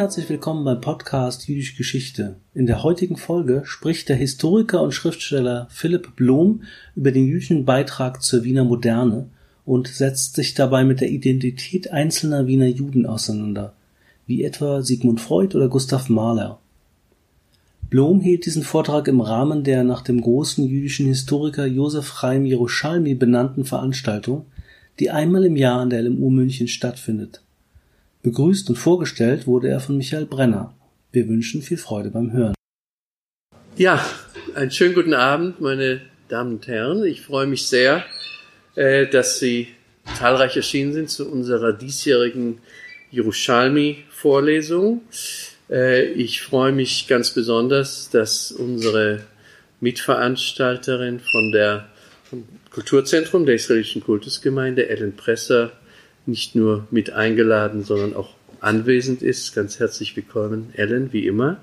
Herzlich willkommen beim Podcast Jüdische Geschichte. In der heutigen Folge spricht der Historiker und Schriftsteller Philipp Blom über den jüdischen Beitrag zur Wiener Moderne und setzt sich dabei mit der Identität einzelner Wiener Juden auseinander, wie etwa Sigmund Freud oder Gustav Mahler. Blom hielt diesen Vortrag im Rahmen der nach dem großen jüdischen Historiker Josef Chaim Jeruschalmi benannten Veranstaltung, die einmal im Jahr an der LMU München stattfindet. Begrüßt und vorgestellt wurde er von Michael Brenner. Wir wünschen viel Freude beim Hören. Ja, einen schönen guten Abend, meine Damen und Herren. Ich freue mich sehr, äh, dass Sie zahlreich erschienen sind zu unserer diesjährigen Jerusalmi-Vorlesung. Äh, ich freue mich ganz besonders, dass unsere Mitveranstalterin von der vom Kulturzentrum der israelischen Kultusgemeinde, Ellen Presser, nicht nur mit eingeladen, sondern auch anwesend ist. Ganz herzlich willkommen, Ellen, wie immer.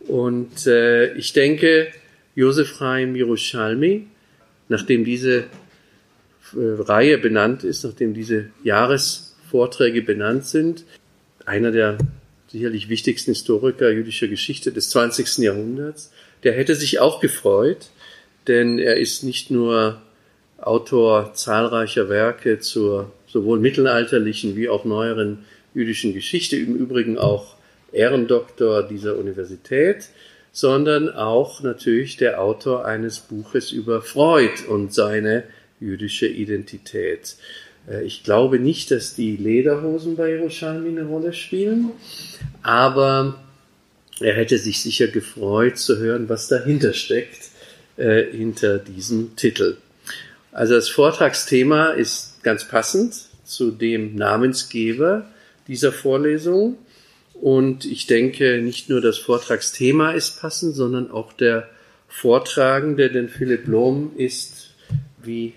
Und äh, ich denke, Josef Chaim Yerushalmi, nachdem diese äh, Reihe benannt ist, nachdem diese Jahresvorträge benannt sind, einer der sicherlich wichtigsten Historiker jüdischer Geschichte des 20. Jahrhunderts, der hätte sich auch gefreut, denn er ist nicht nur Autor zahlreicher Werke zur sowohl mittelalterlichen wie auch neueren jüdischen Geschichte, im Übrigen auch Ehrendoktor dieser Universität, sondern auch natürlich der Autor eines Buches über Freud und seine jüdische Identität. Äh, ich glaube nicht, dass die Lederhosen bei Jerusalem eine Rolle spielen, aber er hätte sich sicher gefreut zu hören, was dahinter steckt, äh, hinter diesem Titel. Also das Vortragsthema ist ganz passend zu dem Namensgeber dieser Vorlesung. Und ich denke, nicht nur das Vortragsthema ist passend, sondern auch der Vortragende, denn Philipp Lohm ist, wie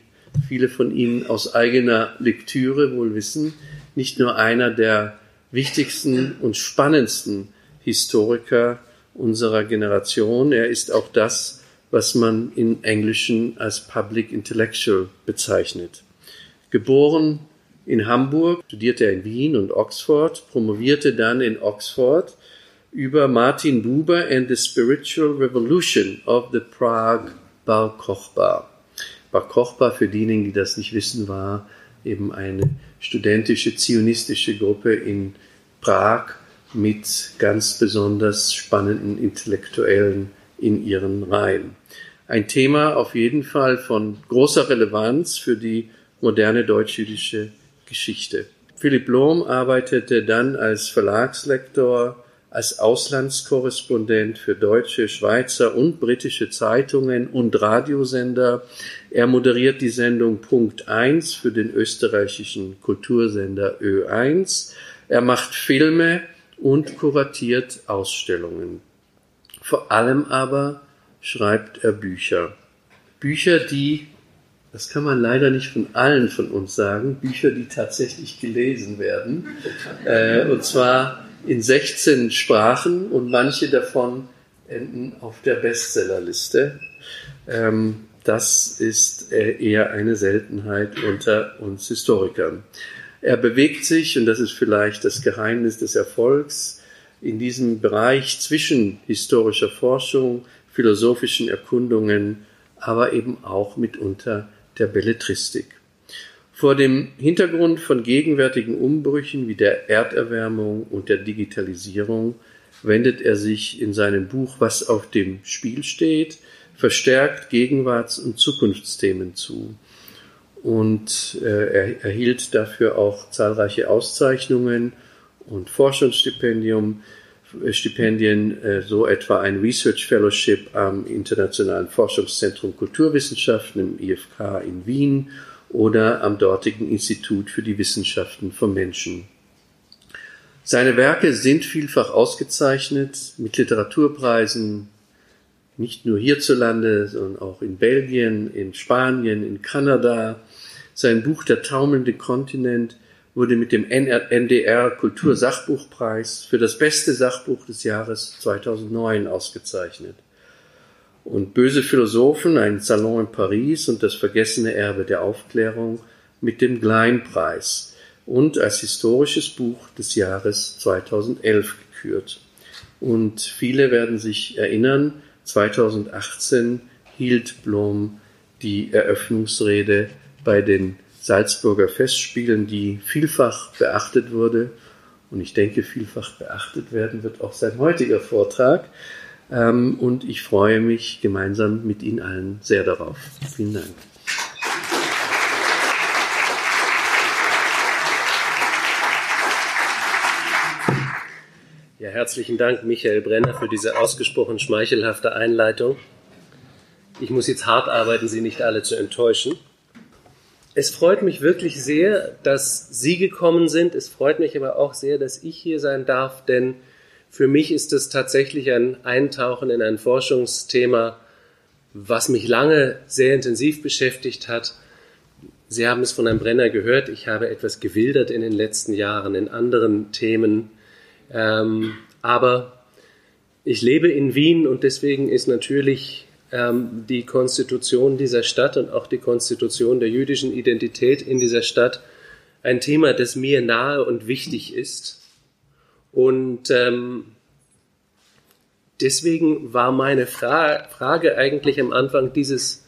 viele von Ihnen aus eigener Lektüre wohl wissen, nicht nur einer der wichtigsten und spannendsten Historiker unserer Generation. Er ist auch das, was man in Englischen als Public Intellectual bezeichnet. Geboren in Hamburg, studierte er in Wien und Oxford, promovierte dann in Oxford über Martin Buber and the Spiritual Revolution of the Prague Bar Kochba. Bar Kochba, für diejenigen, die das nicht wissen, war eben eine studentische zionistische Gruppe in Prag mit ganz besonders spannenden Intellektuellen in ihren Reihen. Ein Thema auf jeden Fall von großer Relevanz für die moderne deutsch-jüdische Geschichte. Philipp Lohm arbeitete dann als Verlagslektor, als Auslandskorrespondent für deutsche, Schweizer und britische Zeitungen und Radiosender. Er moderiert die Sendung Punkt 1 für den österreichischen Kultursender Ö1. Er macht Filme und kuratiert Ausstellungen. Vor allem aber schreibt er Bücher. Bücher, die das kann man leider nicht von allen von uns sagen. Bücher, die tatsächlich gelesen werden. Äh, und zwar in 16 Sprachen und manche davon enden auf der Bestsellerliste. Ähm, das ist äh, eher eine Seltenheit unter uns Historikern. Er bewegt sich, und das ist vielleicht das Geheimnis des Erfolgs, in diesem Bereich zwischen historischer Forschung, philosophischen Erkundungen, aber eben auch mitunter der Belletristik. Vor dem Hintergrund von gegenwärtigen Umbrüchen wie der Erderwärmung und der Digitalisierung wendet er sich in seinem Buch Was auf dem Spiel steht verstärkt Gegenwarts- und Zukunftsthemen zu. Und äh, er erhielt dafür auch zahlreiche Auszeichnungen und Forschungsstipendium, Stipendien, äh, so etwa ein Research Fellowship am Internationalen Forschungszentrum Kulturwissenschaften im IFK in Wien oder am dortigen Institut für die Wissenschaften vom Menschen. Seine Werke sind vielfach ausgezeichnet mit Literaturpreisen, nicht nur hierzulande, sondern auch in Belgien, in Spanien, in Kanada. Sein Buch Der taumelnde Kontinent wurde mit dem NDR Kultursachbuchpreis für das beste Sachbuch des Jahres 2009 ausgezeichnet. Und Böse Philosophen, ein Salon in Paris und das vergessene Erbe der Aufklärung mit dem Gleinpreis und als historisches Buch des Jahres 2011 gekürt. Und viele werden sich erinnern, 2018 hielt Blom die Eröffnungsrede bei den Salzburger Festspielen, die vielfach beachtet wurde. Und ich denke, vielfach beachtet werden wird auch sein heutiger Vortrag. Ähm, und ich freue mich gemeinsam mit Ihnen allen sehr darauf. Vielen Dank. Ja, herzlichen Dank, Michael Brenner, für diese ausgesprochen schmeichelhafte Einleitung. Ich muss jetzt hart arbeiten, Sie nicht alle zu enttäuschen. Es freut mich wirklich sehr, dass Sie gekommen sind. Es freut mich aber auch sehr, dass ich hier sein darf, denn für mich ist es tatsächlich ein Eintauchen in ein Forschungsthema, was mich lange sehr intensiv beschäftigt hat. Sie haben es von Herrn Brenner gehört. Ich habe etwas gewildert in den letzten Jahren in anderen Themen ähm, aber ich lebe in Wien und deswegen ist natürlich ähm, die Konstitution dieser Stadt und auch die Konstitution der jüdischen Identität in dieser Stadt ein Thema, das mir nahe und wichtig ist. Und ähm, deswegen war meine Fra Frage eigentlich am Anfang dieses,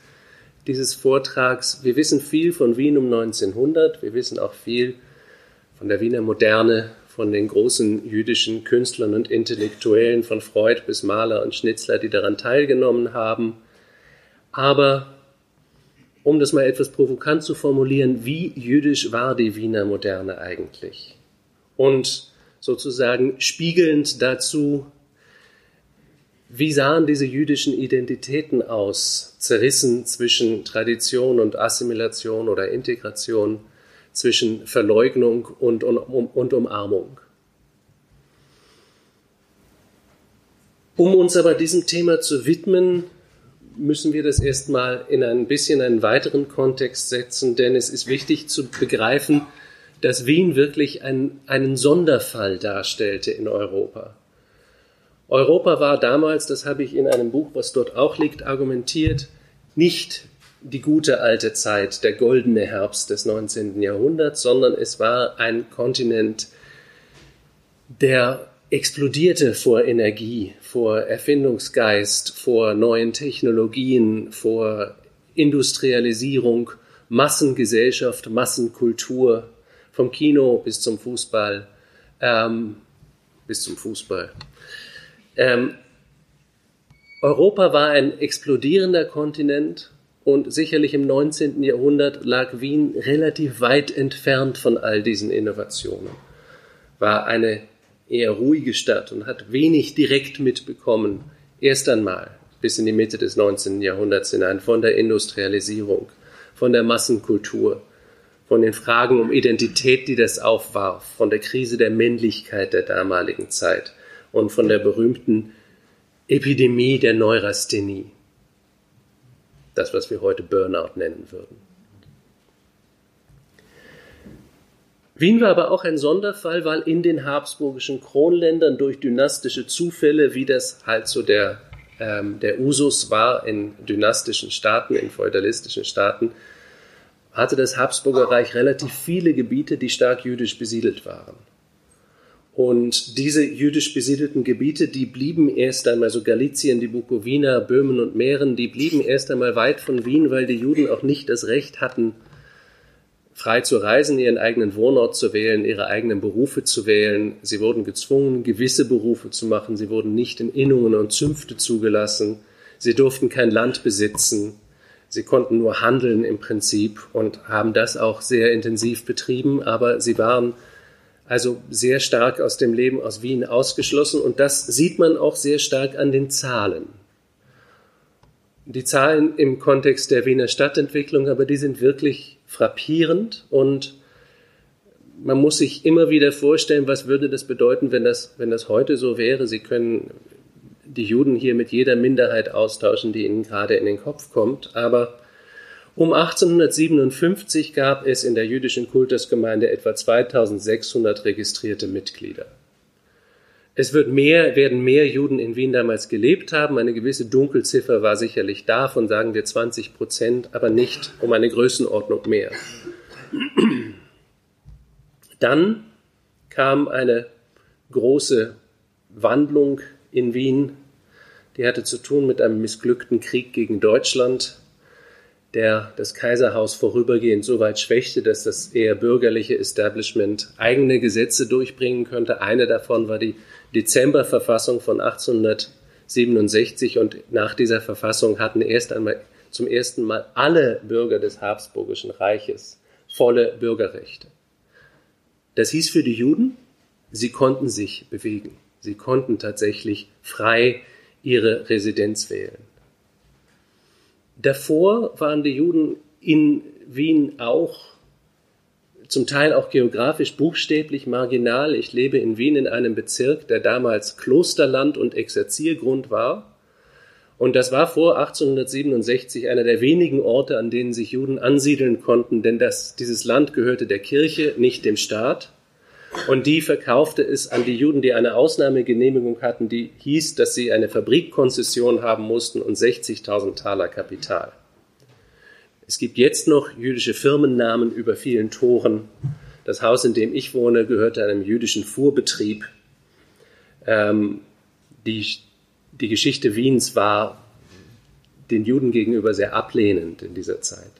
dieses Vortrags, wir wissen viel von Wien um 1900, wir wissen auch viel von der Wiener Moderne von den großen jüdischen Künstlern und Intellektuellen, von Freud bis Mahler und Schnitzler, die daran teilgenommen haben. Aber um das mal etwas provokant zu formulieren, wie jüdisch war die Wiener Moderne eigentlich? Und sozusagen spiegelnd dazu, wie sahen diese jüdischen Identitäten aus, zerrissen zwischen Tradition und Assimilation oder Integration? Zwischen Verleugnung und, und, und Umarmung. Um uns aber diesem Thema zu widmen, müssen wir das erstmal in ein bisschen einen weiteren Kontext setzen, denn es ist wichtig zu begreifen, dass Wien wirklich ein, einen Sonderfall darstellte in Europa. Europa war damals, das habe ich in einem Buch, was dort auch liegt, argumentiert, nicht die gute alte Zeit, der goldene Herbst des 19. Jahrhunderts, sondern es war ein Kontinent, der explodierte vor Energie, vor Erfindungsgeist, vor neuen Technologien, vor Industrialisierung, Massengesellschaft, Massenkultur, vom Kino bis zum Fußball, ähm, bis zum Fußball. Ähm, Europa war ein explodierender Kontinent und sicherlich im 19. Jahrhundert lag Wien relativ weit entfernt von all diesen Innovationen. War eine eher ruhige Stadt und hat wenig direkt mitbekommen, erst einmal bis in die Mitte des 19. Jahrhunderts hinein, von der Industrialisierung, von der Massenkultur, von den Fragen um Identität, die das aufwarf, von der Krise der Männlichkeit der damaligen Zeit und von der berühmten Epidemie der Neurasthenie das, was wir heute Burnout nennen würden. Wien war aber auch ein Sonderfall, weil in den habsburgischen Kronländern durch dynastische Zufälle, wie das halt so der, ähm, der Usus war in dynastischen Staaten, in feudalistischen Staaten, hatte das Habsburger Reich relativ viele Gebiete, die stark jüdisch besiedelt waren. Und diese jüdisch besiedelten Gebiete, die blieben erst einmal, so Galizien, die Bukowina, Böhmen und Mähren, die blieben erst einmal weit von Wien, weil die Juden auch nicht das Recht hatten, frei zu reisen, ihren eigenen Wohnort zu wählen, ihre eigenen Berufe zu wählen. Sie wurden gezwungen, gewisse Berufe zu machen. Sie wurden nicht in Innungen und Zünfte zugelassen. Sie durften kein Land besitzen. Sie konnten nur handeln im Prinzip und haben das auch sehr intensiv betrieben, aber sie waren also sehr stark aus dem Leben aus Wien ausgeschlossen und das sieht man auch sehr stark an den Zahlen. Die Zahlen im Kontext der Wiener Stadtentwicklung, aber die sind wirklich frappierend und man muss sich immer wieder vorstellen, was würde das bedeuten, wenn das, wenn das heute so wäre. Sie können die Juden hier mit jeder Minderheit austauschen, die Ihnen gerade in den Kopf kommt, aber um 1857 gab es in der jüdischen Kultusgemeinde etwa 2600 registrierte Mitglieder. Es wird mehr, werden mehr Juden in Wien damals gelebt haben. Eine gewisse Dunkelziffer war sicherlich da von, sagen wir, 20 Prozent, aber nicht um eine Größenordnung mehr. Dann kam eine große Wandlung in Wien, die hatte zu tun mit einem missglückten Krieg gegen Deutschland, der das Kaiserhaus vorübergehend so weit schwächte, dass das eher bürgerliche Establishment eigene Gesetze durchbringen könnte. Eine davon war die Dezemberverfassung von 1867 und nach dieser Verfassung hatten erst einmal zum ersten Mal alle Bürger des Habsburgischen Reiches volle Bürgerrechte. Das hieß für die Juden, sie konnten sich bewegen. Sie konnten tatsächlich frei ihre Residenz wählen. Davor waren die Juden in Wien auch zum Teil auch geografisch buchstäblich marginal. Ich lebe in Wien in einem Bezirk, der damals Klosterland und Exerziergrund war. Und das war vor 1867 einer der wenigen Orte, an denen sich Juden ansiedeln konnten, denn das, dieses Land gehörte der Kirche, nicht dem Staat. Und die verkaufte es an die Juden, die eine Ausnahmegenehmigung hatten, die hieß, dass sie eine Fabrikkonzession haben mussten und 60.000 Taler Kapital. Es gibt jetzt noch jüdische Firmennamen über vielen Toren. Das Haus, in dem ich wohne, gehörte einem jüdischen Fuhrbetrieb. Ähm, die die Geschichte Wiens war den Juden gegenüber sehr ablehnend in dieser Zeit.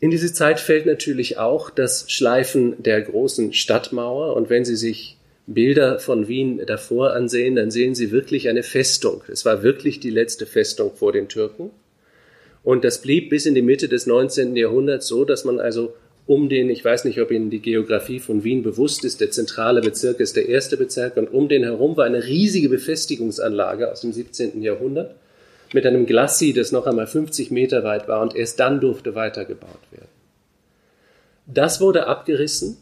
In diese Zeit fällt natürlich auch das Schleifen der großen Stadtmauer. Und wenn Sie sich Bilder von Wien davor ansehen, dann sehen Sie wirklich eine Festung. Es war wirklich die letzte Festung vor den Türken. Und das blieb bis in die Mitte des 19. Jahrhunderts so, dass man also um den, ich weiß nicht, ob Ihnen die Geografie von Wien bewusst ist, der zentrale Bezirk ist der erste Bezirk und um den herum war eine riesige Befestigungsanlage aus dem 17. Jahrhundert mit einem Glacis, das noch einmal 50 Meter weit war und erst dann durfte weitergebaut werden. Das wurde abgerissen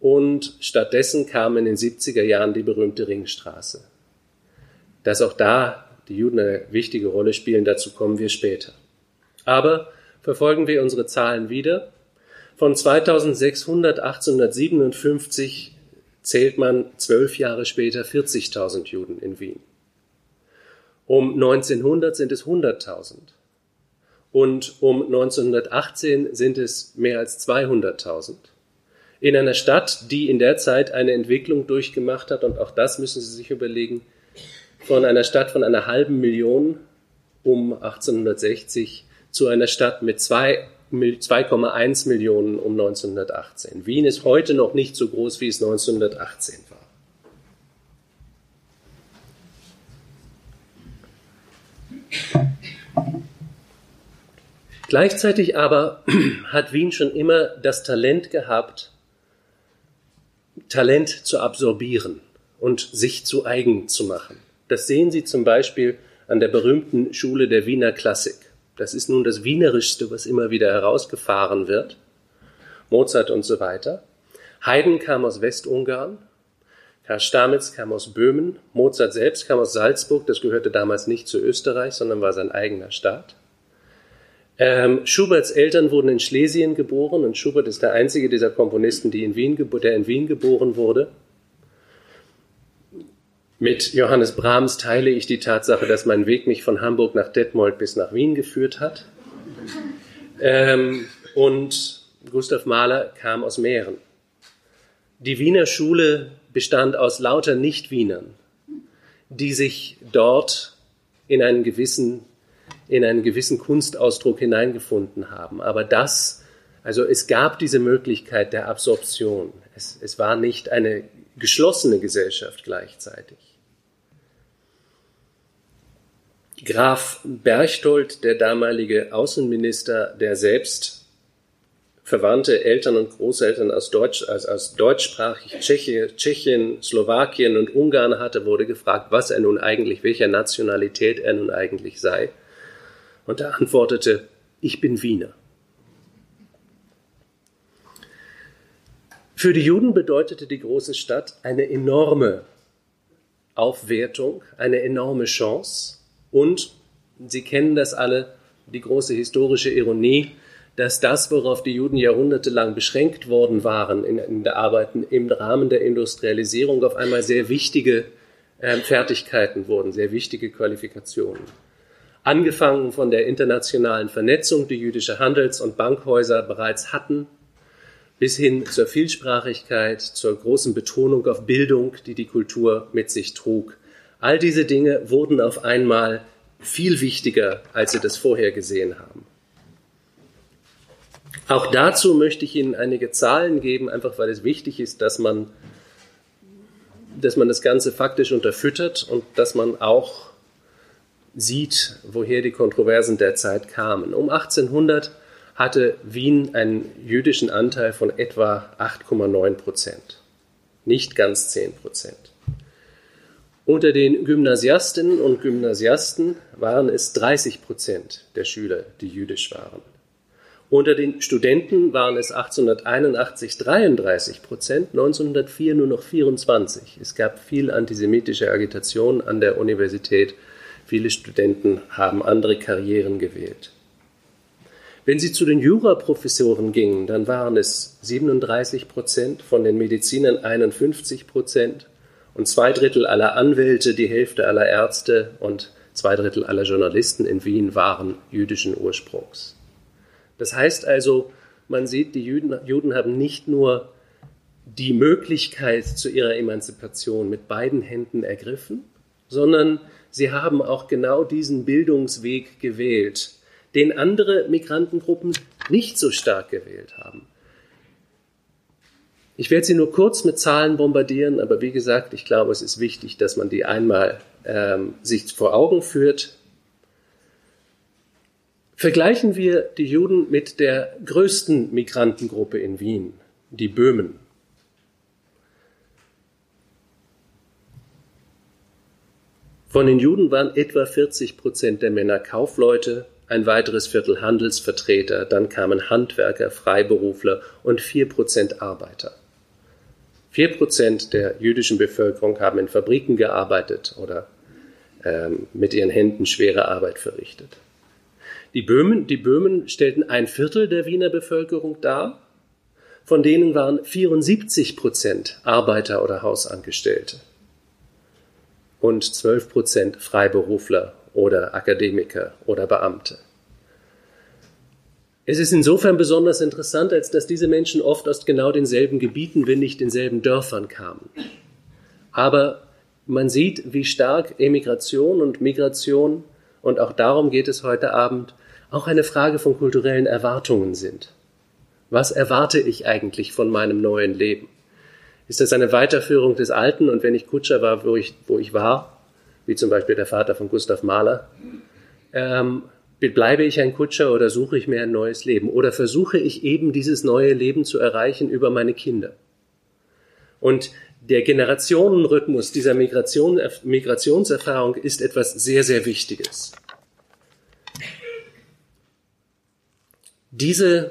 und stattdessen kam in den 70er Jahren die berühmte Ringstraße. Dass auch da die Juden eine wichtige Rolle spielen, dazu kommen wir später. Aber verfolgen wir unsere Zahlen wieder, von 2600 1857 zählt man zwölf Jahre später 40.000 Juden in Wien. Um 1900 sind es 100.000. Und um 1918 sind es mehr als 200.000. In einer Stadt, die in der Zeit eine Entwicklung durchgemacht hat, und auch das müssen Sie sich überlegen, von einer Stadt von einer halben Million um 1860 zu einer Stadt mit zwei 2,1 Millionen um 1918. Wien ist heute noch nicht so groß, wie es 1918 war. Gleichzeitig aber hat Wien schon immer das Talent gehabt, Talent zu absorbieren und sich zu eigen zu machen. Das sehen Sie zum Beispiel an der berühmten Schule der Wiener Klassik. Das ist nun das Wienerischste, was immer wieder herausgefahren wird. Mozart und so weiter. Haydn kam aus Westungarn. Karl Stamitz kam aus Böhmen. Mozart selbst kam aus Salzburg. Das gehörte damals nicht zu Österreich, sondern war sein eigener Staat. Ähm, Schuberts Eltern wurden in Schlesien geboren und Schubert ist der einzige dieser Komponisten, die in Wien, der in Wien geboren wurde. Mit Johannes Brahms teile ich die Tatsache, dass mein Weg mich von Hamburg nach Detmold bis nach Wien geführt hat. Ähm, und Gustav Mahler kam aus Mähren. Die Wiener Schule bestand aus lauter Nicht-Wienern, die sich dort in einen gewissen, in einen gewissen Kunstausdruck hineingefunden haben. Aber das, also es gab diese Möglichkeit der Absorption. Es, es war nicht eine geschlossene Gesellschaft gleichzeitig. Graf Berchtold, der damalige Außenminister, der selbst verwandte Eltern und Großeltern aus, Deutsch, also aus deutschsprachig Tschechien, Tschechien, Slowakien und Ungarn hatte, wurde gefragt, was er nun eigentlich, welcher Nationalität er nun eigentlich sei. Und er antwortete, ich bin Wiener. Für die Juden bedeutete die große Stadt eine enorme Aufwertung, eine enorme Chance. Und Sie kennen das alle, die große historische Ironie, dass das, worauf die Juden jahrhundertelang beschränkt worden waren in, in der Arbeit im Rahmen der Industrialisierung, auf einmal sehr wichtige äh, Fertigkeiten wurden, sehr wichtige Qualifikationen. Angefangen von der internationalen Vernetzung, die jüdische Handels- und Bankhäuser bereits hatten, bis hin zur Vielsprachigkeit, zur großen Betonung auf Bildung, die die Kultur mit sich trug. All diese Dinge wurden auf einmal viel wichtiger, als sie das vorher gesehen haben. Auch dazu möchte ich Ihnen einige Zahlen geben, einfach weil es wichtig ist, dass man, dass man das Ganze faktisch unterfüttert und dass man auch sieht, woher die Kontroversen der Zeit kamen. Um 1800 hatte Wien einen jüdischen Anteil von etwa 8,9 Prozent, nicht ganz 10 Prozent. Unter den Gymnasiastinnen und Gymnasiasten waren es 30 Prozent der Schüler, die jüdisch waren. Unter den Studenten waren es 1881 33 Prozent, 1904 nur noch 24. Es gab viel antisemitische Agitation an der Universität. Viele Studenten haben andere Karrieren gewählt. Wenn Sie zu den Juraprofessoren gingen, dann waren es 37 Prozent, von den Medizinern 51 Prozent und zwei Drittel aller Anwälte, die Hälfte aller Ärzte und zwei Drittel aller Journalisten in Wien waren jüdischen Ursprungs. Das heißt also, man sieht, die Juden, Juden haben nicht nur die Möglichkeit zu ihrer Emanzipation mit beiden Händen ergriffen, sondern sie haben auch genau diesen Bildungsweg gewählt, den andere Migrantengruppen nicht so stark gewählt haben. Ich werde Sie nur kurz mit Zahlen bombardieren, aber wie gesagt, ich glaube, es ist wichtig, dass man die einmal ähm, sich vor Augen führt. Vergleichen wir die Juden mit der größten Migrantengruppe in Wien, die Böhmen. Von den Juden waren etwa 40 Prozent der Männer Kaufleute, ein weiteres Viertel Handelsvertreter, dann kamen Handwerker, Freiberufler und vier Prozent Arbeiter. Vier Prozent der jüdischen Bevölkerung haben in Fabriken gearbeitet oder ähm, mit ihren Händen schwere Arbeit verrichtet. Die Böhmen, die Böhmen stellten ein Viertel der Wiener Bevölkerung dar. Von denen waren 74 Prozent Arbeiter oder Hausangestellte und 12 Prozent Freiberufler oder Akademiker oder Beamte. Es ist insofern besonders interessant, als dass diese Menschen oft aus genau denselben Gebieten, wenn nicht denselben Dörfern kamen. Aber man sieht, wie stark Emigration und Migration, und auch darum geht es heute Abend, auch eine Frage von kulturellen Erwartungen sind. Was erwarte ich eigentlich von meinem neuen Leben? Ist das eine Weiterführung des Alten? Und wenn ich Kutscher war, wo ich, wo ich war, wie zum Beispiel der Vater von Gustav Mahler, ähm, bleibe ich ein Kutscher oder suche ich mir ein neues Leben? Oder versuche ich eben dieses neue Leben zu erreichen über meine Kinder? Und der Generationenrhythmus dieser Migration, Migrationserfahrung ist etwas sehr, sehr Wichtiges. Diese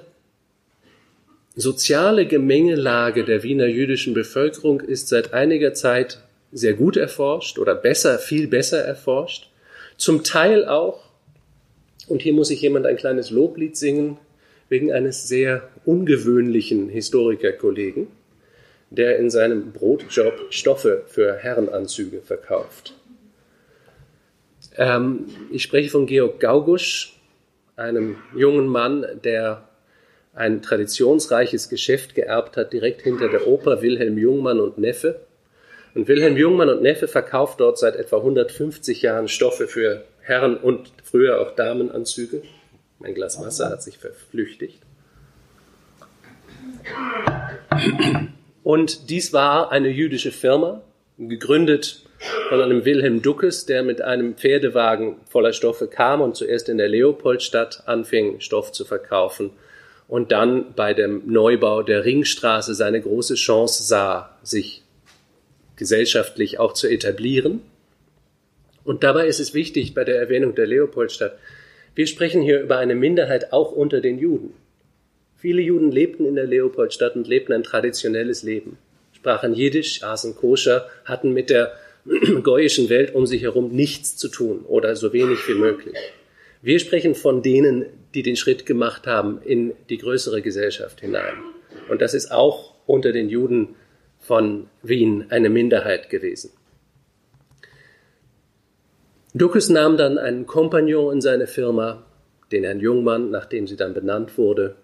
soziale Gemengelage der Wiener jüdischen Bevölkerung ist seit einiger Zeit sehr gut erforscht oder besser, viel besser erforscht. Zum Teil auch, und hier muss ich jemand ein kleines Loblied singen, wegen eines sehr ungewöhnlichen Historikerkollegen, der in seinem Brotjob Stoffe für Herrenanzüge verkauft. Ähm, ich spreche von Georg Gaugusch, einem jungen Mann, der ein traditionsreiches Geschäft geerbt hat, direkt hinter der Oper Wilhelm Jungmann und Neffe. Und Wilhelm Jungmann und Neffe verkauft dort seit etwa 150 Jahren Stoffe für Herren- und früher auch Damenanzüge. Mein Glas Wasser hat sich verflüchtigt. Und dies war eine jüdische Firma, gegründet von einem Wilhelm Duckes, der mit einem Pferdewagen voller Stoffe kam und zuerst in der Leopoldstadt anfing, Stoff zu verkaufen und dann bei dem Neubau der Ringstraße seine große Chance sah, sich gesellschaftlich auch zu etablieren. Und dabei ist es wichtig bei der Erwähnung der Leopoldstadt, wir sprechen hier über eine Minderheit auch unter den Juden. Viele Juden lebten in der Leopoldstadt und lebten ein traditionelles Leben, sprachen Jiddisch, aßen koscher, hatten mit der goyischen Welt um sich herum nichts zu tun oder so wenig wie möglich. Wir sprechen von denen, die den Schritt gemacht haben in die größere Gesellschaft hinein. Und das ist auch unter den Juden von Wien eine Minderheit gewesen. Duckes nahm dann einen Kompagnon in seine Firma, den Herrn Jungmann, nachdem sie dann benannt wurde.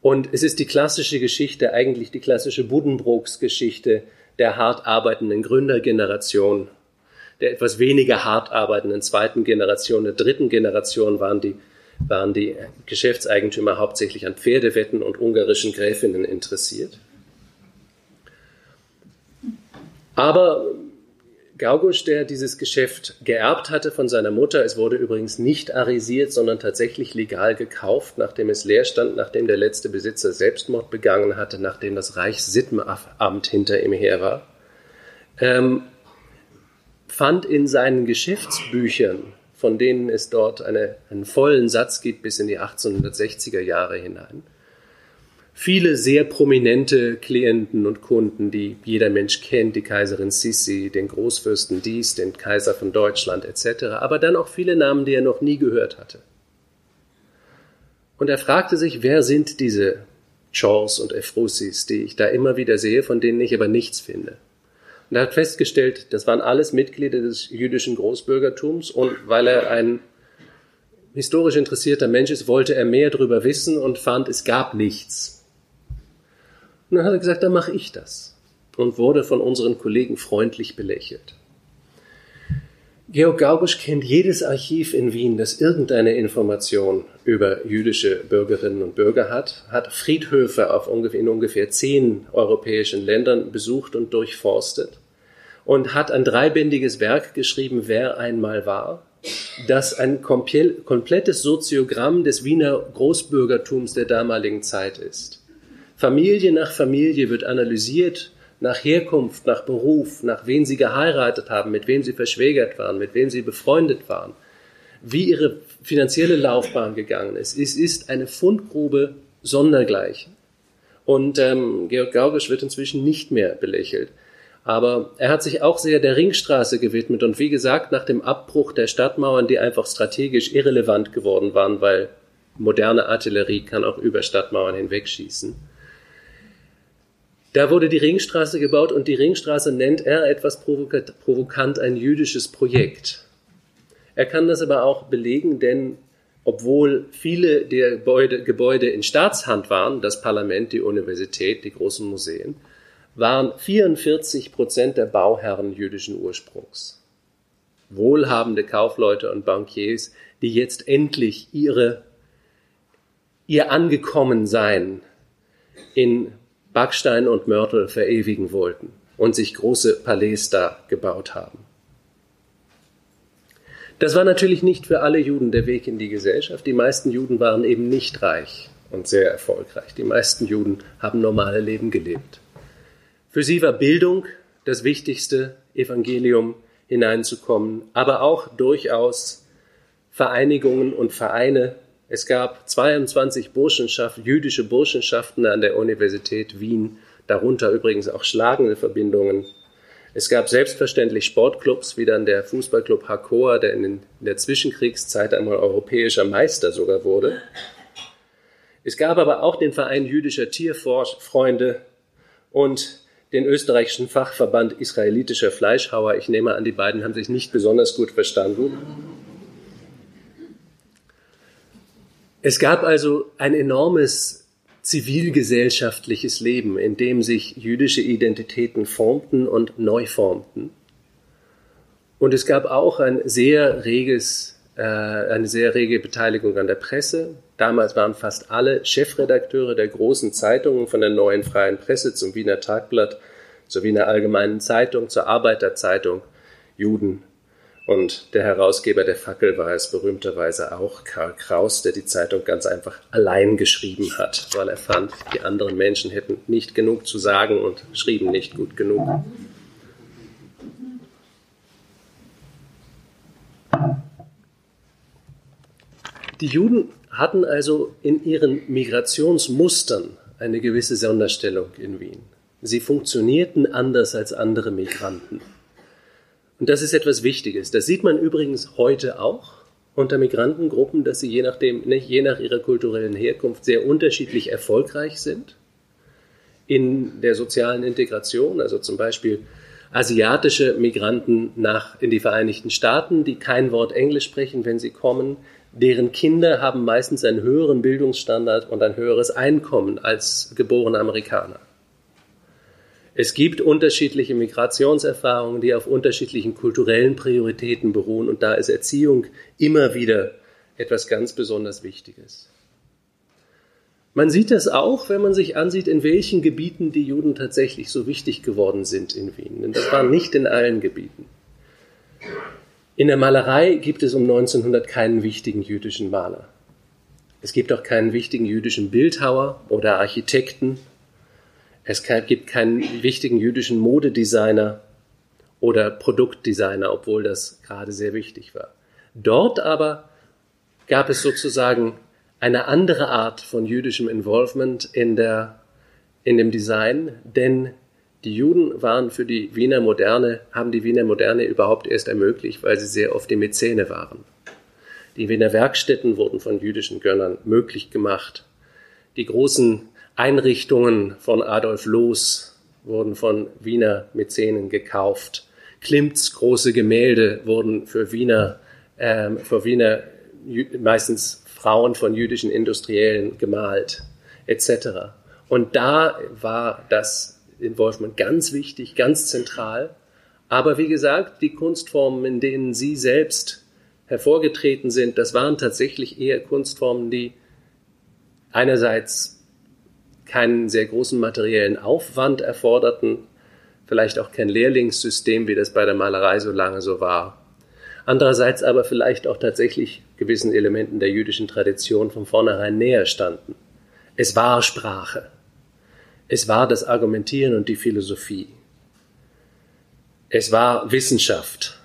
Und es ist die klassische Geschichte, eigentlich die klassische Buddenbrooks-Geschichte der hart arbeitenden Gründergeneration, der etwas weniger hart arbeitenden zweiten Generation, der dritten Generation waren die, waren die Geschäftseigentümer hauptsächlich an Pferdewetten und ungarischen Gräfinnen interessiert. Aber Gaugusch, der dieses Geschäft geerbt hatte von seiner Mutter, es wurde übrigens nicht arisiert, sondern tatsächlich legal gekauft, nachdem es leer stand, nachdem der letzte Besitzer Selbstmord begangen hatte, nachdem das Reichssittenamt hinter ihm her war, ähm, fand in seinen Geschäftsbüchern, von denen es dort eine, einen vollen Satz gibt bis in die 1860er Jahre hinein, viele sehr prominente Klienten und Kunden, die jeder Mensch kennt, die Kaiserin Sissi, den Großfürsten Dies, den Kaiser von Deutschland etc., aber dann auch viele Namen, die er noch nie gehört hatte. Und er fragte sich, wer sind diese Chaws und Efrusis, die ich da immer wieder sehe, von denen ich aber nichts finde. Und er hat festgestellt, das waren alles Mitglieder des jüdischen Großbürgertums und weil er ein historisch interessierter Mensch ist, wollte er mehr darüber wissen und fand, es gab nichts. Und dann hat er gesagt, dann mache ich das. Und wurde von unseren Kollegen freundlich belächelt. Georg Gaugusch kennt jedes Archiv in Wien, das irgendeine Information über jüdische Bürgerinnen und Bürger hat, hat Friedhöfe auf ungefähr, in ungefähr zehn europäischen Ländern besucht und durchforstet und hat ein dreibändiges Werk geschrieben, Wer einmal war, das ein komplettes Soziogramm des Wiener Großbürgertums der damaligen Zeit ist. Familie nach Familie wird analysiert, nach Herkunft, nach Beruf, nach wen sie geheiratet haben, mit wem sie verschwägert waren, mit wem sie befreundet waren, wie ihre finanzielle Laufbahn gegangen ist. Es ist eine Fundgrube sondergleichen. Und ähm, Georg Gaugisch wird inzwischen nicht mehr belächelt. Aber er hat sich auch sehr der Ringstraße gewidmet und wie gesagt, nach dem Abbruch der Stadtmauern, die einfach strategisch irrelevant geworden waren, weil moderne Artillerie kann auch über Stadtmauern hinwegschießen, da wurde die Ringstraße gebaut und die Ringstraße nennt er etwas provokant ein jüdisches Projekt. Er kann das aber auch belegen, denn obwohl viele der Gebäude, Gebäude in Staatshand waren, das Parlament, die Universität, die großen Museen, waren 44 Prozent der Bauherren jüdischen Ursprungs. Wohlhabende Kaufleute und Bankiers, die jetzt endlich ihre, ihr Angekommensein in Backstein und Mörtel verewigen wollten und sich große Palais da gebaut haben. Das war natürlich nicht für alle Juden der Weg in die Gesellschaft. Die meisten Juden waren eben nicht reich und sehr erfolgreich. Die meisten Juden haben normale Leben gelebt. Für sie war Bildung das wichtigste Evangelium hineinzukommen, aber auch durchaus Vereinigungen und Vereine es gab 22 Burschenschaft, jüdische Burschenschaften an der Universität Wien, darunter übrigens auch schlagende Verbindungen. Es gab selbstverständlich Sportclubs, wie dann der Fußballclub Hakoa, der in der Zwischenkriegszeit einmal europäischer Meister sogar wurde. Es gab aber auch den Verein jüdischer Tierfreunde und den österreichischen Fachverband israelitischer Fleischhauer. Ich nehme an, die beiden haben sich nicht besonders gut verstanden. Es gab also ein enormes zivilgesellschaftliches Leben, in dem sich jüdische Identitäten formten und neu formten. Und es gab auch ein sehr reges, äh, eine sehr rege Beteiligung an der Presse. Damals waren fast alle Chefredakteure der großen Zeitungen, von der neuen freien Presse zum Wiener Tagblatt, zur Wiener Allgemeinen Zeitung, zur Arbeiterzeitung, Juden und der Herausgeber der Fackel war es berühmterweise auch Karl Kraus, der die Zeitung ganz einfach allein geschrieben hat, weil er fand, die anderen Menschen hätten nicht genug zu sagen und schrieben nicht gut genug. Die Juden hatten also in ihren Migrationsmustern eine gewisse Sonderstellung in Wien. Sie funktionierten anders als andere Migranten. Und das ist etwas Wichtiges. Das sieht man übrigens heute auch unter Migrantengruppen, dass sie je nachdem, je nach ihrer kulturellen Herkunft sehr unterschiedlich erfolgreich sind in der sozialen Integration. Also zum Beispiel asiatische Migranten nach, in die Vereinigten Staaten, die kein Wort Englisch sprechen, wenn sie kommen, deren Kinder haben meistens einen höheren Bildungsstandard und ein höheres Einkommen als geborene Amerikaner. Es gibt unterschiedliche Migrationserfahrungen, die auf unterschiedlichen kulturellen Prioritäten beruhen und da ist Erziehung immer wieder etwas ganz besonders Wichtiges. Man sieht das auch, wenn man sich ansieht, in welchen Gebieten die Juden tatsächlich so wichtig geworden sind in Wien. Denn das war nicht in allen Gebieten. In der Malerei gibt es um 1900 keinen wichtigen jüdischen Maler. Es gibt auch keinen wichtigen jüdischen Bildhauer oder Architekten. Es gibt keinen wichtigen jüdischen Modedesigner oder Produktdesigner, obwohl das gerade sehr wichtig war. Dort aber gab es sozusagen eine andere Art von jüdischem Involvement in, der, in dem Design, denn die Juden waren für die Wiener Moderne, haben die Wiener Moderne überhaupt erst ermöglicht, weil sie sehr oft die Mäzene waren. Die Wiener Werkstätten wurden von jüdischen Gönnern möglich gemacht. Die großen Einrichtungen von Adolf Loos wurden von Wiener Mäzenen gekauft. Klimts große Gemälde wurden für Wiener, ähm, für Wiener meistens Frauen von jüdischen Industriellen gemalt, etc. Und da war das Involvement ganz wichtig, ganz zentral. Aber wie gesagt, die Kunstformen, in denen sie selbst hervorgetreten sind, das waren tatsächlich eher Kunstformen, die einerseits keinen sehr großen materiellen Aufwand erforderten, vielleicht auch kein Lehrlingssystem, wie das bei der Malerei so lange so war, andererseits aber vielleicht auch tatsächlich gewissen Elementen der jüdischen Tradition von vornherein näher standen. Es war Sprache. Es war das Argumentieren und die Philosophie. Es war Wissenschaft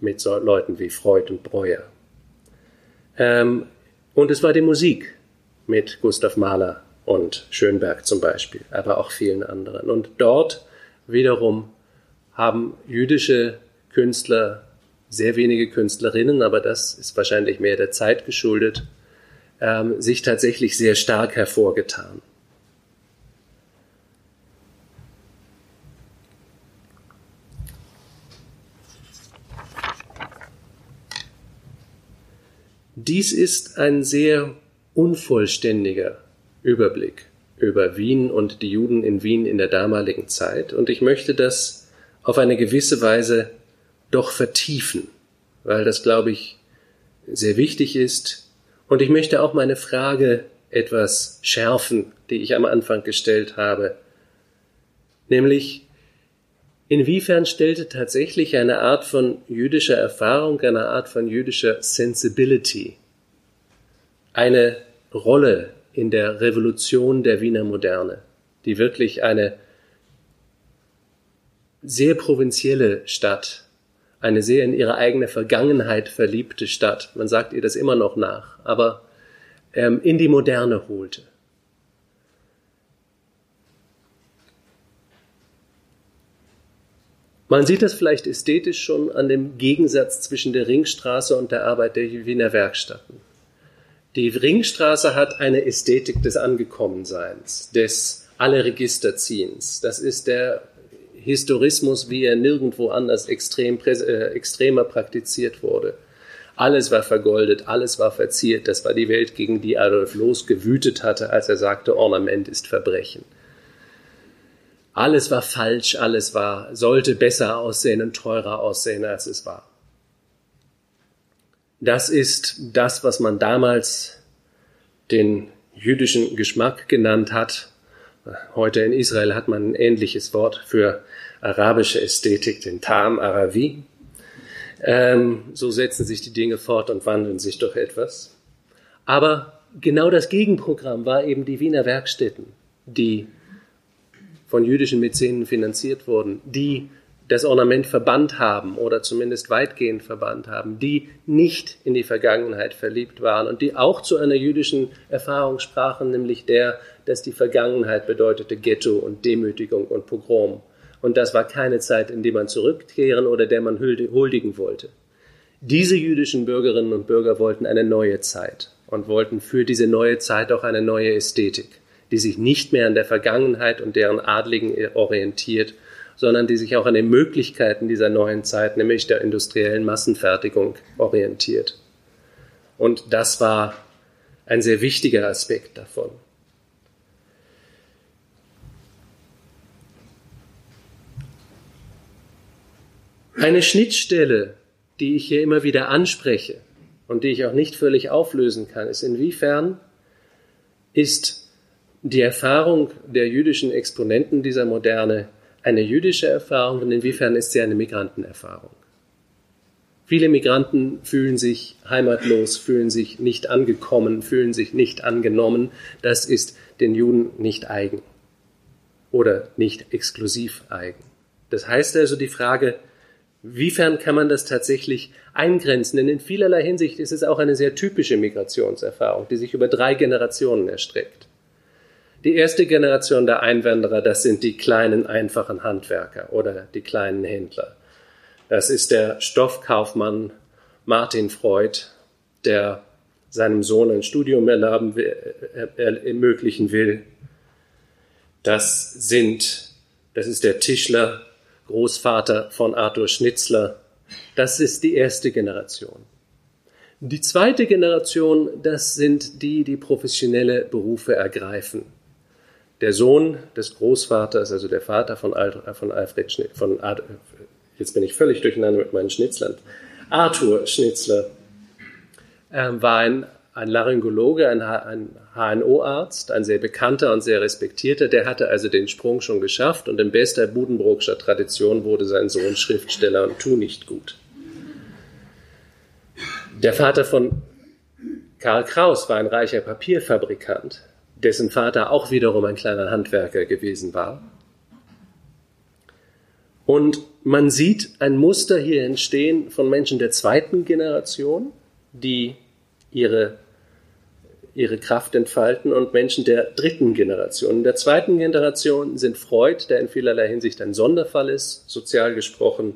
mit so Leuten wie Freud und Breuer. Ähm, und es war die Musik mit Gustav Mahler und Schönberg zum Beispiel, aber auch vielen anderen. Und dort wiederum haben jüdische Künstler sehr wenige Künstlerinnen, aber das ist wahrscheinlich mehr der Zeit geschuldet, ähm, sich tatsächlich sehr stark hervorgetan. Dies ist ein sehr unvollständiger Überblick über Wien und die Juden in Wien in der damaligen Zeit und ich möchte das auf eine gewisse Weise doch vertiefen, weil das, glaube ich, sehr wichtig ist. Und ich möchte auch meine Frage etwas schärfen, die ich am Anfang gestellt habe, nämlich inwiefern stellte tatsächlich eine Art von jüdischer Erfahrung, eine Art von jüdischer Sensibility eine Rolle in der Revolution der Wiener Moderne, die wirklich eine sehr provinzielle Stadt eine sehr in ihre eigene Vergangenheit verliebte Stadt, man sagt ihr das immer noch nach, aber ähm, in die Moderne holte. Man sieht das vielleicht ästhetisch schon an dem Gegensatz zwischen der Ringstraße und der Arbeit der Wiener Werkstätten. Die Ringstraße hat eine Ästhetik des Angekommenseins, des Alle Registerziehens. Das ist der Historismus, wie er nirgendwo anders extrem, äh, extremer praktiziert wurde. Alles war vergoldet, alles war verziert. Das war die Welt, gegen die Adolf Loos gewütet hatte, als er sagte, Ornament ist Verbrechen. Alles war falsch, alles war, sollte besser aussehen und teurer aussehen, als es war. Das ist das, was man damals den jüdischen Geschmack genannt hat. Heute in Israel hat man ein ähnliches Wort für arabische Ästhetik, den Tam Aravi. Ähm, so setzen sich die Dinge fort und wandeln sich durch etwas. Aber genau das Gegenprogramm war eben die Wiener Werkstätten, die von jüdischen Mäzenen finanziert wurden, die das Ornament verbannt haben oder zumindest weitgehend verbannt haben, die nicht in die Vergangenheit verliebt waren und die auch zu einer jüdischen Erfahrung sprachen, nämlich der, dass die Vergangenheit bedeutete Ghetto und Demütigung und Pogrom und das war keine Zeit, in die man zurückkehren oder der man huldigen wollte. Diese jüdischen Bürgerinnen und Bürger wollten eine neue Zeit und wollten für diese neue Zeit auch eine neue Ästhetik, die sich nicht mehr an der Vergangenheit und deren Adligen orientiert, sondern die sich auch an den Möglichkeiten dieser neuen Zeit, nämlich der industriellen Massenfertigung, orientiert. Und das war ein sehr wichtiger Aspekt davon. Eine Schnittstelle, die ich hier immer wieder anspreche und die ich auch nicht völlig auflösen kann, ist, inwiefern ist die Erfahrung der jüdischen Exponenten dieser Moderne eine jüdische Erfahrung und inwiefern ist sie eine Migrantenerfahrung. Viele Migranten fühlen sich heimatlos, fühlen sich nicht angekommen, fühlen sich nicht angenommen. Das ist den Juden nicht eigen oder nicht exklusiv eigen. Das heißt also die Frage, Wiefern kann man das tatsächlich eingrenzen? Denn in vielerlei Hinsicht ist es auch eine sehr typische Migrationserfahrung, die sich über drei Generationen erstreckt. Die erste Generation der Einwanderer, das sind die kleinen, einfachen Handwerker oder die kleinen Händler. Das ist der Stoffkaufmann Martin Freud, der seinem Sohn ein Studium erlaben, ermöglichen will. Das sind, das ist der Tischler Großvater von Arthur Schnitzler. Das ist die erste Generation. Die zweite Generation, das sind die, die professionelle Berufe ergreifen. Der Sohn des Großvaters, also der Vater von, Alfred Schnitzler, von jetzt bin ich völlig durcheinander mit meinen Schnitzlern, Arthur Schnitzler, äh, war ein ein Laryngologe, ein, ein HNO-Arzt, ein sehr bekannter und sehr respektierter, der hatte also den Sprung schon geschafft und in bester Budenbrokscher Tradition wurde sein Sohn Schriftsteller und tu nicht gut. Der Vater von Karl Kraus war ein reicher Papierfabrikant, dessen Vater auch wiederum ein kleiner Handwerker gewesen war. Und man sieht ein Muster hier entstehen von Menschen der zweiten Generation, die ihre ihre Kraft entfalten und Menschen der dritten Generation. In der zweiten Generation sind Freud, der in vielerlei Hinsicht ein Sonderfall ist, sozial gesprochen,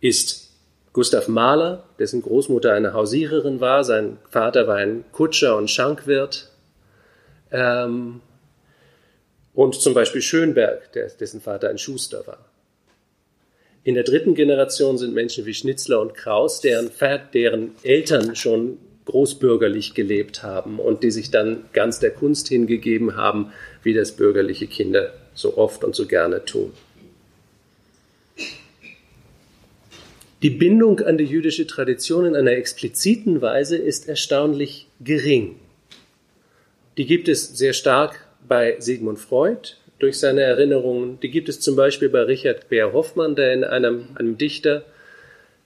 ist Gustav Mahler, dessen Großmutter eine Hausiererin war, sein Vater war ein Kutscher und Schankwirt. Ähm, und zum Beispiel Schönberg, der, dessen Vater ein Schuster war. In der dritten Generation sind Menschen wie Schnitzler und Kraus, deren, deren Eltern schon großbürgerlich gelebt haben und die sich dann ganz der Kunst hingegeben haben, wie das bürgerliche Kinder so oft und so gerne tun. Die Bindung an die jüdische Tradition in einer expliziten Weise ist erstaunlich gering. Die gibt es sehr stark bei Sigmund Freud durch seine Erinnerungen. Die gibt es zum Beispiel bei Richard Beer Hoffmann, der in einem, einem Dichter,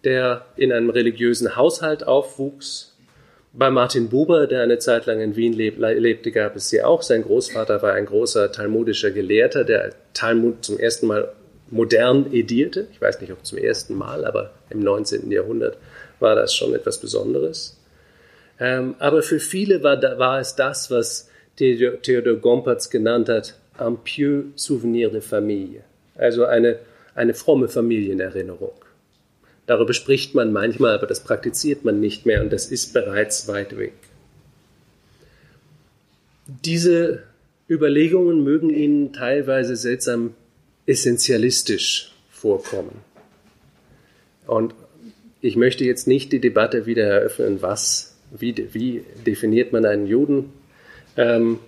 der in einem religiösen Haushalt aufwuchs, bei Martin Buber, der eine Zeit lang in Wien lebte, gab es sie auch. Sein Großvater war ein großer talmudischer Gelehrter, der Talmud zum ersten Mal modern edierte. Ich weiß nicht, ob zum ersten Mal, aber im 19. Jahrhundert war das schon etwas Besonderes. Ähm, aber für viele war, war, es das, was Theodor Gompertz genannt hat, un pieux souvenir de famille, also eine, eine fromme Familienerinnerung. Darüber spricht man manchmal, aber das praktiziert man nicht mehr und das ist bereits weit weg. Diese Überlegungen mögen Ihnen teilweise seltsam essentialistisch vorkommen. Und ich möchte jetzt nicht die Debatte wieder eröffnen, was, wie, wie definiert man einen Juden. Ähm,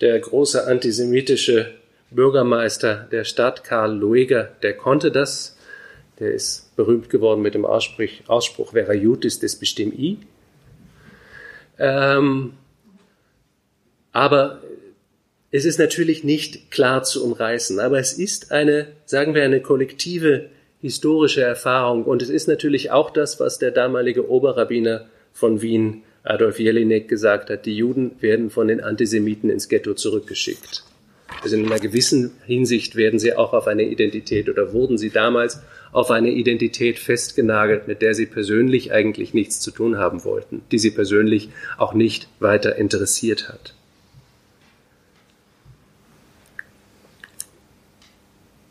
der große antisemitische Bürgermeister der Stadt, Karl Lueger, der konnte das der ist berühmt geworden mit dem Ausspruch, Ausspruch wer Jutis, das bestimmt I. Ähm, aber es ist natürlich nicht klar zu umreißen, aber es ist eine, sagen wir, eine kollektive historische Erfahrung und es ist natürlich auch das, was der damalige Oberrabbiner von Wien, Adolf Jelinek, gesagt hat, die Juden werden von den Antisemiten ins Ghetto zurückgeschickt. Also in einer gewissen Hinsicht werden sie auch auf eine Identität oder wurden sie damals auf eine Identität festgenagelt, mit der sie persönlich eigentlich nichts zu tun haben wollten, die sie persönlich auch nicht weiter interessiert hat.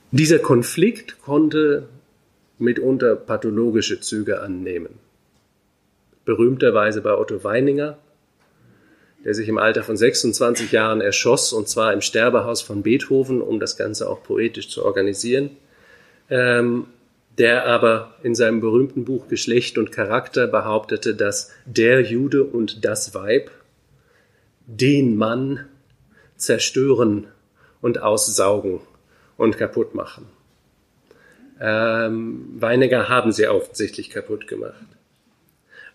Dieser Konflikt konnte mitunter pathologische Züge annehmen. Berühmterweise bei Otto Weininger, der sich im Alter von 26 Jahren erschoss, und zwar im Sterbehaus von Beethoven, um das Ganze auch poetisch zu organisieren. Ähm, der aber in seinem berühmten Buch Geschlecht und Charakter behauptete, dass der Jude und das Weib den Mann zerstören und aussaugen und kaputt machen. Ähm, Weiniger haben sie offensichtlich kaputt gemacht.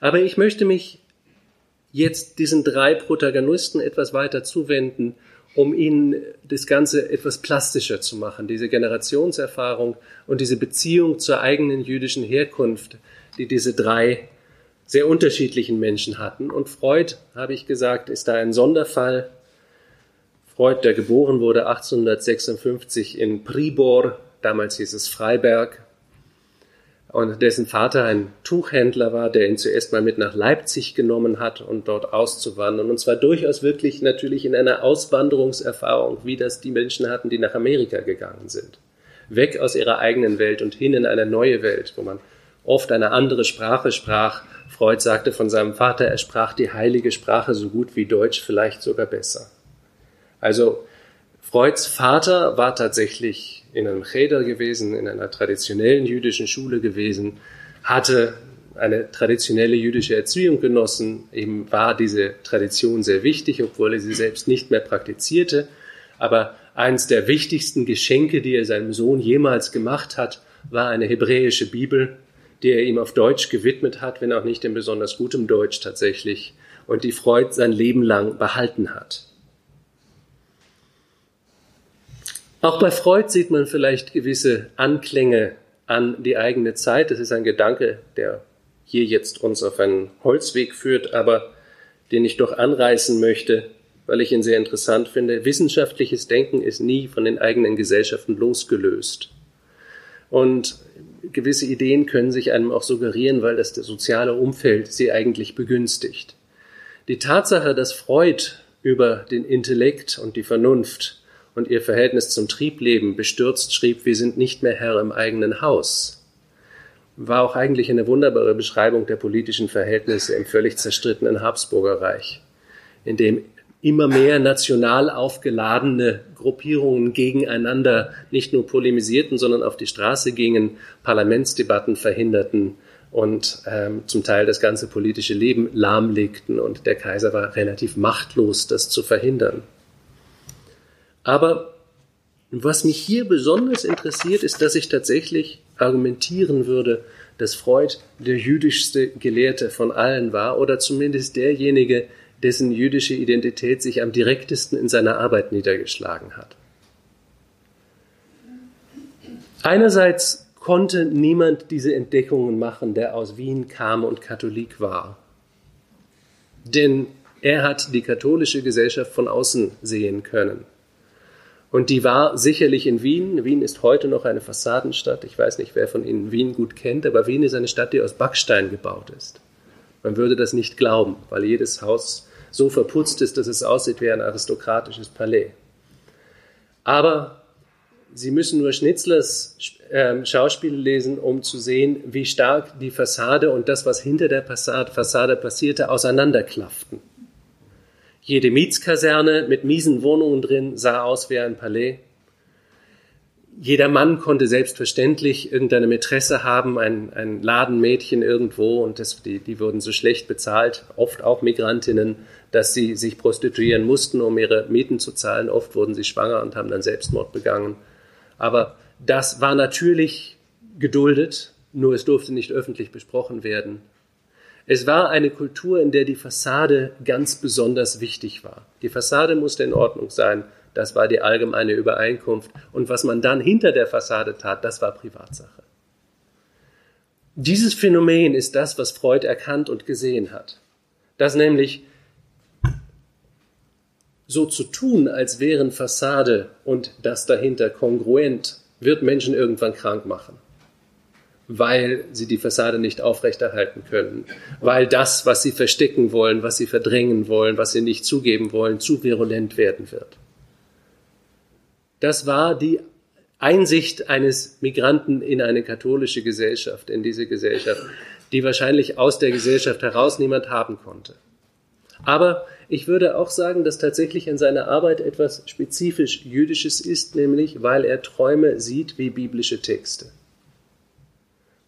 Aber ich möchte mich jetzt diesen drei Protagonisten etwas weiter zuwenden, um ihnen das Ganze etwas plastischer zu machen, diese Generationserfahrung und diese Beziehung zur eigenen jüdischen Herkunft, die diese drei sehr unterschiedlichen Menschen hatten. Und Freud, habe ich gesagt, ist da ein Sonderfall. Freud, der geboren wurde 1856 in Pribor, damals hieß es Freiberg, und dessen Vater ein Tuchhändler war, der ihn zuerst mal mit nach Leipzig genommen hat und um dort auszuwandern. Und zwar durchaus wirklich natürlich in einer Auswanderungserfahrung, wie das die Menschen hatten, die nach Amerika gegangen sind. Weg aus ihrer eigenen Welt und hin in eine neue Welt, wo man oft eine andere Sprache sprach. Freud sagte von seinem Vater, er sprach die heilige Sprache so gut wie Deutsch, vielleicht sogar besser. Also Freuds Vater war tatsächlich in einem Cheder gewesen, in einer traditionellen jüdischen Schule gewesen, hatte eine traditionelle jüdische Erziehung genossen. Ihm war diese Tradition sehr wichtig, obwohl er sie selbst nicht mehr praktizierte. Aber eines der wichtigsten Geschenke, die er seinem Sohn jemals gemacht hat, war eine hebräische Bibel, die er ihm auf Deutsch gewidmet hat, wenn auch nicht in besonders gutem Deutsch tatsächlich, und die Freud sein Leben lang behalten hat. Auch bei Freud sieht man vielleicht gewisse Anklänge an die eigene Zeit. Das ist ein Gedanke, der hier jetzt uns auf einen Holzweg führt, aber den ich doch anreißen möchte, weil ich ihn sehr interessant finde. Wissenschaftliches Denken ist nie von den eigenen Gesellschaften losgelöst. Und gewisse Ideen können sich einem auch suggerieren, weil das soziale Umfeld sie eigentlich begünstigt. Die Tatsache, dass Freud über den Intellekt und die Vernunft und ihr Verhältnis zum Triebleben bestürzt schrieb, wir sind nicht mehr Herr im eigenen Haus, war auch eigentlich eine wunderbare Beschreibung der politischen Verhältnisse im völlig zerstrittenen Habsburger Reich, in dem immer mehr national aufgeladene Gruppierungen gegeneinander nicht nur polemisierten, sondern auf die Straße gingen, Parlamentsdebatten verhinderten und ähm, zum Teil das ganze politische Leben lahmlegten und der Kaiser war relativ machtlos, das zu verhindern. Aber was mich hier besonders interessiert, ist, dass ich tatsächlich argumentieren würde, dass Freud der jüdischste Gelehrte von allen war oder zumindest derjenige, dessen jüdische Identität sich am direktesten in seiner Arbeit niedergeschlagen hat. Einerseits konnte niemand diese Entdeckungen machen, der aus Wien kam und Katholik war. Denn er hat die katholische Gesellschaft von außen sehen können. Und die war sicherlich in Wien. Wien ist heute noch eine Fassadenstadt. Ich weiß nicht, wer von Ihnen Wien gut kennt, aber Wien ist eine Stadt, die aus Backstein gebaut ist. Man würde das nicht glauben, weil jedes Haus so verputzt ist, dass es aussieht wie ein aristokratisches Palais. Aber Sie müssen nur Schnitzlers äh, Schauspiele lesen, um zu sehen, wie stark die Fassade und das, was hinter der Fassade passierte, auseinanderklafften. Jede Mietskaserne mit miesen Wohnungen drin sah aus wie ein Palais. Jeder Mann konnte selbstverständlich irgendeine Mätresse haben, ein, ein Ladenmädchen irgendwo und das, die, die wurden so schlecht bezahlt, oft auch Migrantinnen, dass sie sich prostituieren mussten, um ihre Mieten zu zahlen. Oft wurden sie schwanger und haben dann Selbstmord begangen. Aber das war natürlich geduldet, nur es durfte nicht öffentlich besprochen werden. Es war eine Kultur, in der die Fassade ganz besonders wichtig war. Die Fassade musste in Ordnung sein, das war die allgemeine Übereinkunft. Und was man dann hinter der Fassade tat, das war Privatsache. Dieses Phänomen ist das, was Freud erkannt und gesehen hat. Dass nämlich so zu tun, als wären Fassade und das dahinter kongruent, wird Menschen irgendwann krank machen weil sie die Fassade nicht aufrechterhalten können, weil das, was sie verstecken wollen, was sie verdrängen wollen, was sie nicht zugeben wollen, zu virulent werden wird. Das war die Einsicht eines Migranten in eine katholische Gesellschaft, in diese Gesellschaft, die wahrscheinlich aus der Gesellschaft heraus niemand haben konnte. Aber ich würde auch sagen, dass tatsächlich in seiner Arbeit etwas spezifisch Jüdisches ist, nämlich weil er Träume sieht wie biblische Texte.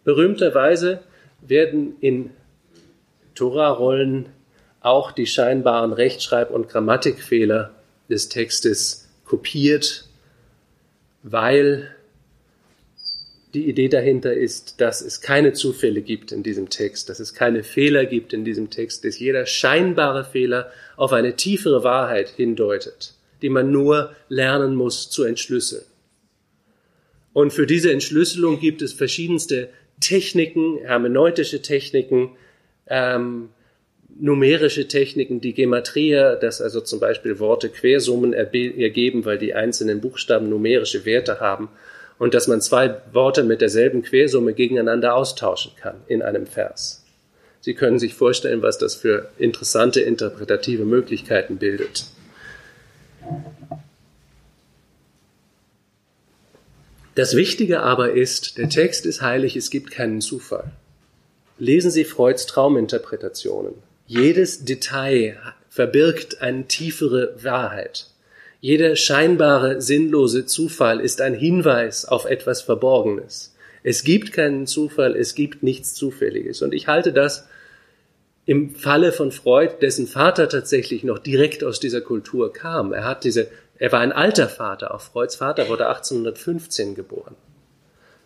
Berühmterweise werden in Tora-Rollen auch die scheinbaren Rechtschreib- und Grammatikfehler des Textes kopiert, weil die Idee dahinter ist, dass es keine Zufälle gibt in diesem Text, dass es keine Fehler gibt in diesem Text, dass jeder scheinbare Fehler auf eine tiefere Wahrheit hindeutet, die man nur lernen muss zu entschlüsseln. Und für diese Entschlüsselung gibt es verschiedenste Techniken, hermeneutische Techniken, ähm, numerische Techniken, die Gematria, dass also zum Beispiel Worte Quersummen ergeben, weil die einzelnen Buchstaben numerische Werte haben und dass man zwei Worte mit derselben Quersumme gegeneinander austauschen kann in einem Vers. Sie können sich vorstellen, was das für interessante interpretative Möglichkeiten bildet. Das Wichtige aber ist, der Text ist heilig, es gibt keinen Zufall. Lesen Sie Freuds Trauminterpretationen. Jedes Detail verbirgt eine tiefere Wahrheit. Jeder scheinbare, sinnlose Zufall ist ein Hinweis auf etwas Verborgenes. Es gibt keinen Zufall, es gibt nichts Zufälliges. Und ich halte das im Falle von Freud, dessen Vater tatsächlich noch direkt aus dieser Kultur kam. Er hat diese, er war ein alter Vater. Auch Freuds Vater wurde 1815 geboren.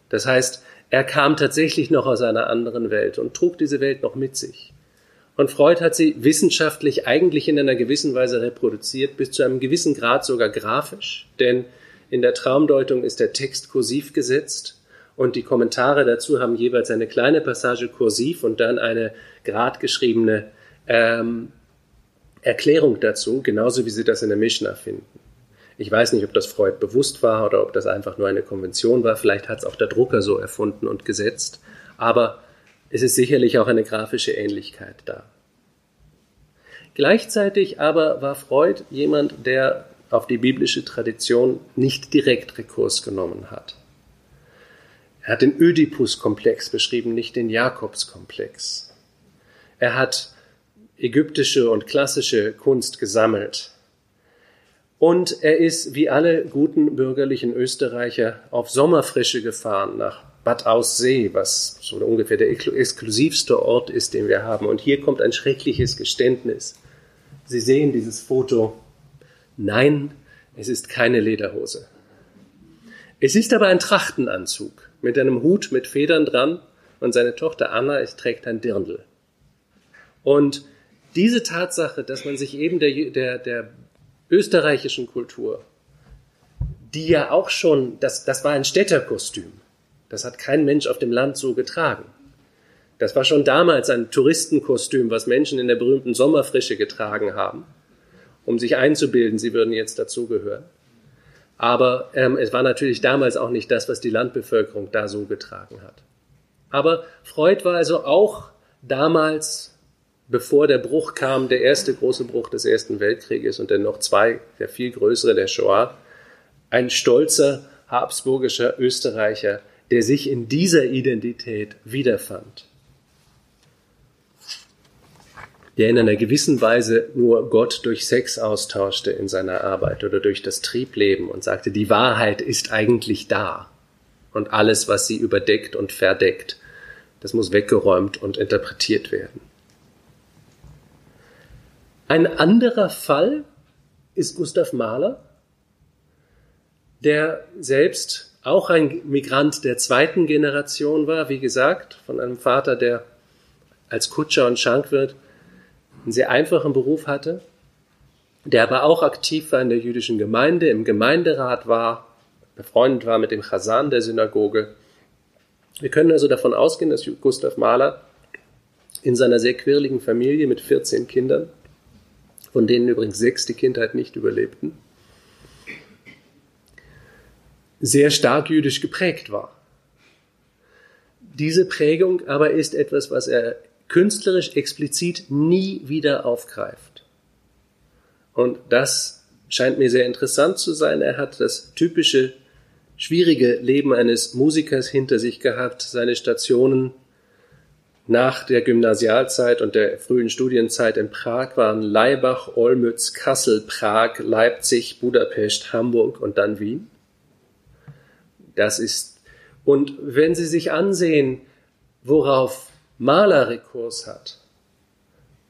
Das heißt, er kam tatsächlich noch aus einer anderen Welt und trug diese Welt noch mit sich. Und Freud hat sie wissenschaftlich eigentlich in einer gewissen Weise reproduziert, bis zu einem gewissen Grad sogar grafisch, denn in der Traumdeutung ist der Text kursiv gesetzt und die Kommentare dazu haben jeweils eine kleine Passage kursiv und dann eine gradgeschriebene ähm, Erklärung dazu, genauso wie Sie das in der Mishnah finden. Ich weiß nicht, ob das Freud bewusst war oder ob das einfach nur eine Konvention war. Vielleicht hat es auch der Drucker so erfunden und gesetzt. Aber es ist sicherlich auch eine grafische Ähnlichkeit da. Gleichzeitig aber war Freud jemand, der auf die biblische Tradition nicht direkt Rekurs genommen hat. Er hat den Ödipus-Komplex beschrieben, nicht den Jakobs-Komplex. Er hat ägyptische und klassische Kunst gesammelt. Und er ist, wie alle guten bürgerlichen Österreicher, auf Sommerfrische gefahren nach Bad Aussee, was so ungefähr der exklusivste Ort ist, den wir haben. Und hier kommt ein schreckliches Geständnis. Sie sehen dieses Foto. Nein, es ist keine Lederhose. Es ist aber ein Trachtenanzug mit einem Hut mit Federn dran und seine Tochter Anna es trägt ein Dirndl. Und diese Tatsache, dass man sich eben der, der, der österreichischen Kultur, die ja auch schon, das, das war ein Städterkostüm, das hat kein Mensch auf dem Land so getragen. Das war schon damals ein Touristenkostüm, was Menschen in der berühmten Sommerfrische getragen haben, um sich einzubilden, sie würden jetzt dazugehören. Aber ähm, es war natürlich damals auch nicht das, was die Landbevölkerung da so getragen hat. Aber Freud war also auch damals, bevor der Bruch kam, der erste große Bruch des Ersten Weltkrieges und dann noch zwei, der viel größere, der Shoah, ein stolzer habsburgischer Österreicher, der sich in dieser Identität wiederfand, der in einer gewissen Weise nur Gott durch Sex austauschte in seiner Arbeit oder durch das Triebleben und sagte, die Wahrheit ist eigentlich da und alles, was sie überdeckt und verdeckt, das muss weggeräumt und interpretiert werden. Ein anderer Fall ist Gustav Mahler, der selbst auch ein Migrant der zweiten Generation war, wie gesagt, von einem Vater, der als Kutscher und Schankwirt einen sehr einfachen Beruf hatte, der aber auch aktiv war in der jüdischen Gemeinde, im Gemeinderat war, befreundet war mit dem Chasan der Synagoge. Wir können also davon ausgehen, dass Gustav Mahler in seiner sehr quirligen Familie mit 14 Kindern, von denen übrigens sechs die Kindheit nicht überlebten, sehr stark jüdisch geprägt war. Diese Prägung aber ist etwas, was er künstlerisch explizit nie wieder aufgreift. Und das scheint mir sehr interessant zu sein. Er hat das typische schwierige Leben eines Musikers hinter sich gehabt, seine Stationen nach der Gymnasialzeit und der frühen Studienzeit in Prag waren Laibach, Olmütz, Kassel, Prag, Leipzig, Budapest, Hamburg und dann Wien. Das ist, und wenn Sie sich ansehen, worauf Mahler Rekurs hat,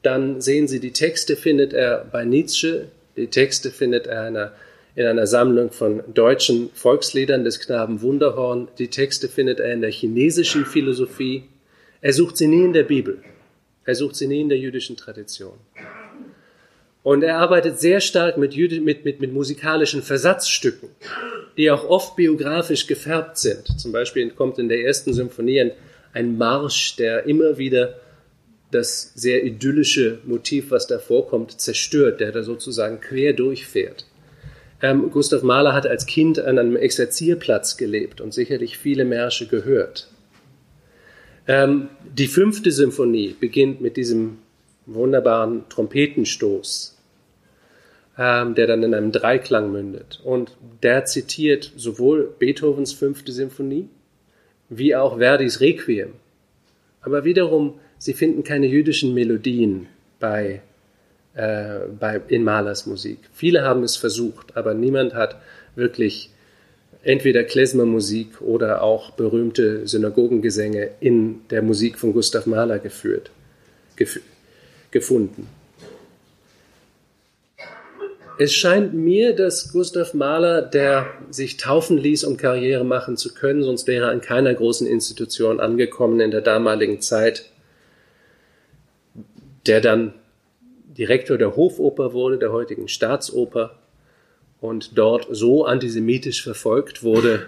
dann sehen Sie, die Texte findet er bei Nietzsche, die Texte findet er einer, in einer Sammlung von deutschen Volksliedern des Knaben Wunderhorn, die Texte findet er in der chinesischen Philosophie. Er sucht sie nie in der Bibel, er sucht sie nie in der jüdischen Tradition. Und er arbeitet sehr stark mit, mit, mit, mit musikalischen Versatzstücken, die auch oft biografisch gefärbt sind. Zum Beispiel kommt in der ersten Symphonie ein, ein Marsch, der immer wieder das sehr idyllische Motiv, was da vorkommt, zerstört, der da sozusagen quer durchfährt. Ähm, Gustav Mahler hat als Kind an einem Exerzierplatz gelebt und sicherlich viele Märsche gehört. Ähm, die fünfte Symphonie beginnt mit diesem wunderbaren Trompetenstoß, ähm, der dann in einem Dreiklang mündet. Und der zitiert sowohl Beethovens fünfte Symphonie wie auch Verdis Requiem. Aber wiederum, sie finden keine jüdischen Melodien bei, äh, bei, in Mahlers Musik. Viele haben es versucht, aber niemand hat wirklich entweder Klezmermusik oder auch berühmte Synagogengesänge in der Musik von Gustav Mahler geführt, gef gefunden. Es scheint mir, dass Gustav Mahler, der sich taufen ließ, um Karriere machen zu können, sonst wäre er an keiner großen Institution angekommen in der damaligen Zeit, der dann Direktor der Hofoper wurde, der heutigen Staatsoper, und dort so antisemitisch verfolgt wurde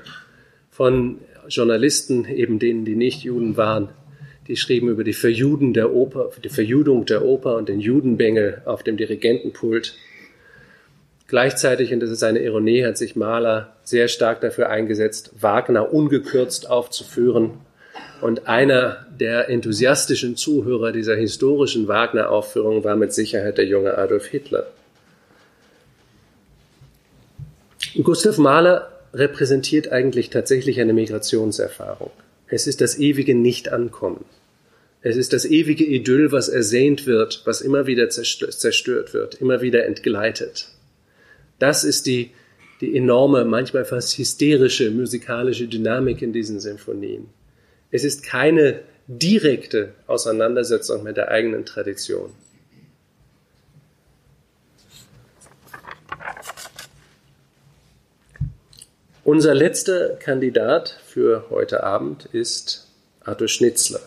von Journalisten, eben denen, die nicht Juden waren, die schrieben über die Verjuden der Oper, die Verjudung der Oper und den Judenbengel auf dem Dirigentenpult. Gleichzeitig, und das ist eine Ironie, hat sich Mahler sehr stark dafür eingesetzt, Wagner ungekürzt aufzuführen. Und einer der enthusiastischen Zuhörer dieser historischen Wagner-Aufführung war mit Sicherheit der junge Adolf Hitler. Gustav Mahler repräsentiert eigentlich tatsächlich eine Migrationserfahrung. Es ist das ewige Nicht-Ankommen. Es ist das ewige Idyll, was ersehnt wird, was immer wieder zerstört wird, immer wieder entgleitet. Das ist die, die enorme, manchmal fast hysterische musikalische Dynamik in diesen Sinfonien. Es ist keine direkte Auseinandersetzung mit der eigenen Tradition. Unser letzter Kandidat für heute Abend ist Arthur Schnitzler.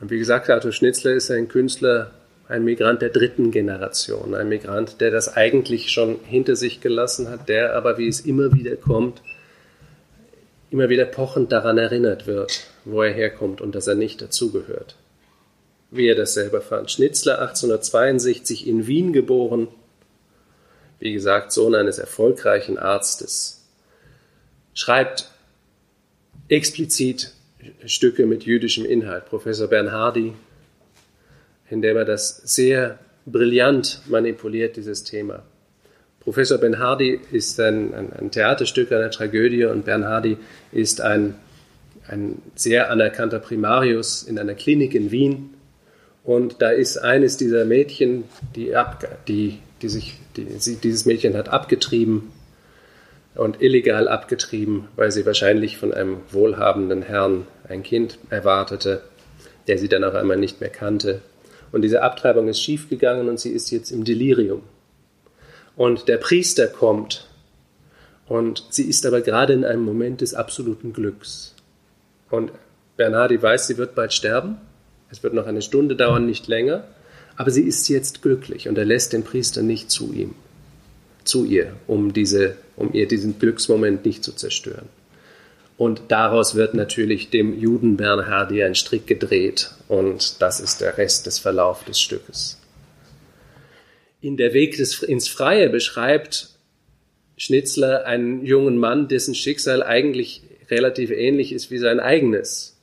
Und wie gesagt, Arthur Schnitzler ist ein Künstler, ein Migrant der dritten Generation, ein Migrant, der das eigentlich schon hinter sich gelassen hat, der aber, wie es immer wieder kommt, immer wieder pochend daran erinnert wird, wo er herkommt und dass er nicht dazugehört. Wie er das selber fand. Schnitzler 1862 in Wien geboren, wie gesagt, Sohn eines erfolgreichen Arztes, schreibt explizit Stücke mit jüdischem Inhalt. Professor Bernhardi indem er das sehr brillant manipuliert, dieses Thema. Professor Bernhardi ist ein, ein, ein Theaterstück, eine Tragödie und Bernhardi ist ein, ein sehr anerkannter Primarius in einer Klinik in Wien. Und da ist eines dieser Mädchen, die, ab, die, die sich, die, sie, dieses Mädchen hat abgetrieben und illegal abgetrieben, weil sie wahrscheinlich von einem wohlhabenden Herrn ein Kind erwartete, der sie dann auf einmal nicht mehr kannte. Und diese Abtreibung ist schiefgegangen und sie ist jetzt im Delirium. Und der Priester kommt und sie ist aber gerade in einem Moment des absoluten Glücks. Und Bernhardi weiß, sie wird bald sterben. Es wird noch eine Stunde dauern, nicht länger. Aber sie ist jetzt glücklich und er lässt den Priester nicht zu ihm, zu ihr, um, diese, um ihr diesen Glücksmoment nicht zu zerstören. Und daraus wird natürlich dem Juden Bernhardi ein Strick gedreht. Und das ist der Rest des Verlaufs des Stückes. In der Weg des, ins Freie beschreibt Schnitzler einen jungen Mann, dessen Schicksal eigentlich relativ ähnlich ist wie sein eigenes.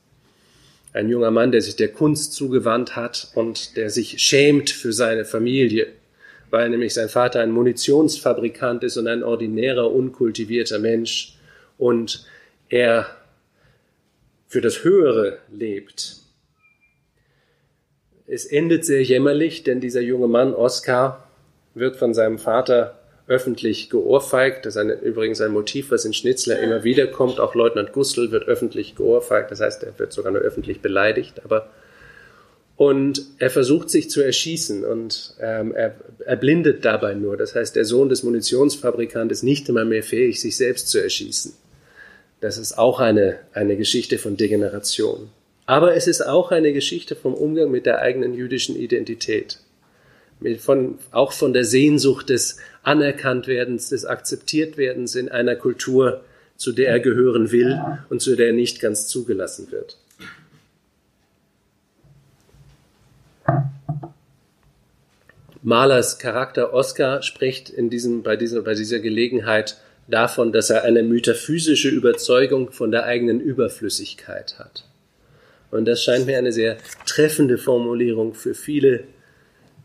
Ein junger Mann, der sich der Kunst zugewandt hat und der sich schämt für seine Familie, weil nämlich sein Vater ein Munitionsfabrikant ist und ein ordinärer, unkultivierter Mensch und er für das Höhere lebt. Es endet sehr jämmerlich, denn dieser junge Mann, Oskar, wird von seinem Vater öffentlich geohrfeigt. Das ist eine, übrigens ein Motiv, was in Schnitzler immer wieder kommt. Auch Leutnant Gustl wird öffentlich geohrfeigt. Das heißt, er wird sogar nur öffentlich beleidigt. Aber und er versucht sich zu erschießen und ähm, er, er blindet dabei nur. Das heißt, der Sohn des Munitionsfabrikanten ist nicht einmal mehr fähig, sich selbst zu erschießen. Das ist auch eine, eine Geschichte von Degeneration. Aber es ist auch eine Geschichte vom Umgang mit der eigenen jüdischen Identität. Mit von, auch von der Sehnsucht des Anerkanntwerdens, des Akzeptiertwerdens in einer Kultur, zu der er gehören will und zu der er nicht ganz zugelassen wird. Malers Charakter Oscar spricht in diesem, bei, dieser, bei dieser Gelegenheit davon, dass er eine metaphysische Überzeugung von der eigenen Überflüssigkeit hat. Und das scheint mir eine sehr treffende Formulierung für viele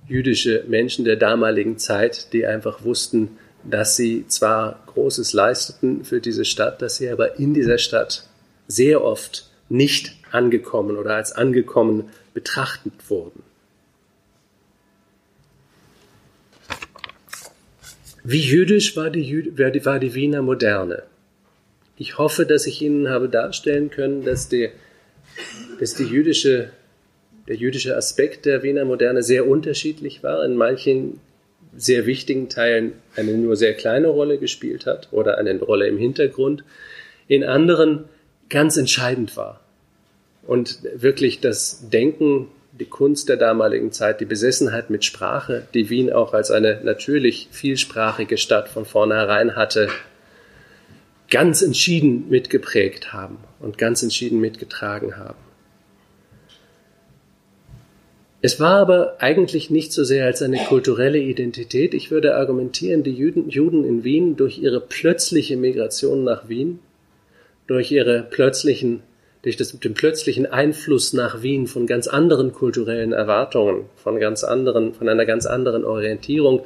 jüdische Menschen der damaligen Zeit, die einfach wussten, dass sie zwar Großes leisteten für diese Stadt, dass sie aber in dieser Stadt sehr oft nicht angekommen oder als angekommen betrachtet wurden. Wie jüdisch war die, war die Wiener Moderne? Ich hoffe, dass ich Ihnen habe darstellen können, dass, die, dass die jüdische, der jüdische Aspekt der Wiener Moderne sehr unterschiedlich war, in manchen sehr wichtigen Teilen eine nur sehr kleine Rolle gespielt hat oder eine Rolle im Hintergrund, in anderen ganz entscheidend war und wirklich das Denken die Kunst der damaligen Zeit, die Besessenheit mit Sprache, die Wien auch als eine natürlich vielsprachige Stadt von vornherein hatte, ganz entschieden mitgeprägt haben und ganz entschieden mitgetragen haben. Es war aber eigentlich nicht so sehr als eine kulturelle Identität. Ich würde argumentieren, die Juden, Juden in Wien durch ihre plötzliche Migration nach Wien, durch ihre plötzlichen durch das, den plötzlichen Einfluss nach Wien von ganz anderen kulturellen Erwartungen, von ganz anderen, von einer ganz anderen Orientierung,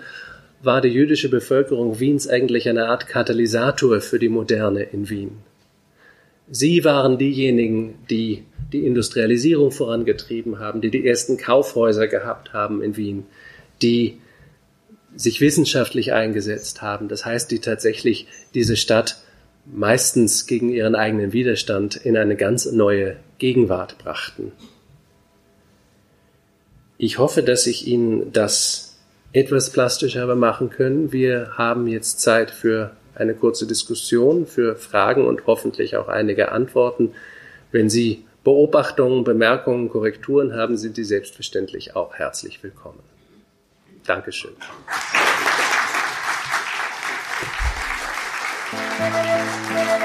war die jüdische Bevölkerung Wiens eigentlich eine Art Katalysator für die Moderne in Wien. Sie waren diejenigen, die die Industrialisierung vorangetrieben haben, die die ersten Kaufhäuser gehabt haben in Wien, die sich wissenschaftlich eingesetzt haben. Das heißt, die tatsächlich diese Stadt meistens gegen ihren eigenen Widerstand in eine ganz neue Gegenwart brachten. Ich hoffe, dass ich Ihnen das etwas plastischer habe machen können. Wir haben jetzt Zeit für eine kurze Diskussion, für Fragen und hoffentlich auch einige Antworten. Wenn Sie Beobachtungen, Bemerkungen, Korrekturen haben, sind die selbstverständlich auch herzlich willkommen. Dankeschön. Thank Thank you.